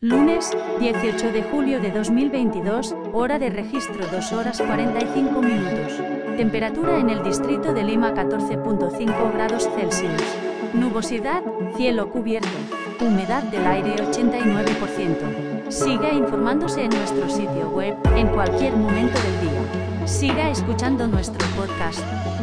Lunes, 18 de julio de 2022, hora de registro 2 horas 45 minutos. Temperatura en el distrito de Lima 14.5 grados Celsius. Nubosidad, cielo cubierto. Humedad del aire 89%. Siga informándose en nuestro sitio web, en cualquier momento del día. Siga escuchando nuestro podcast.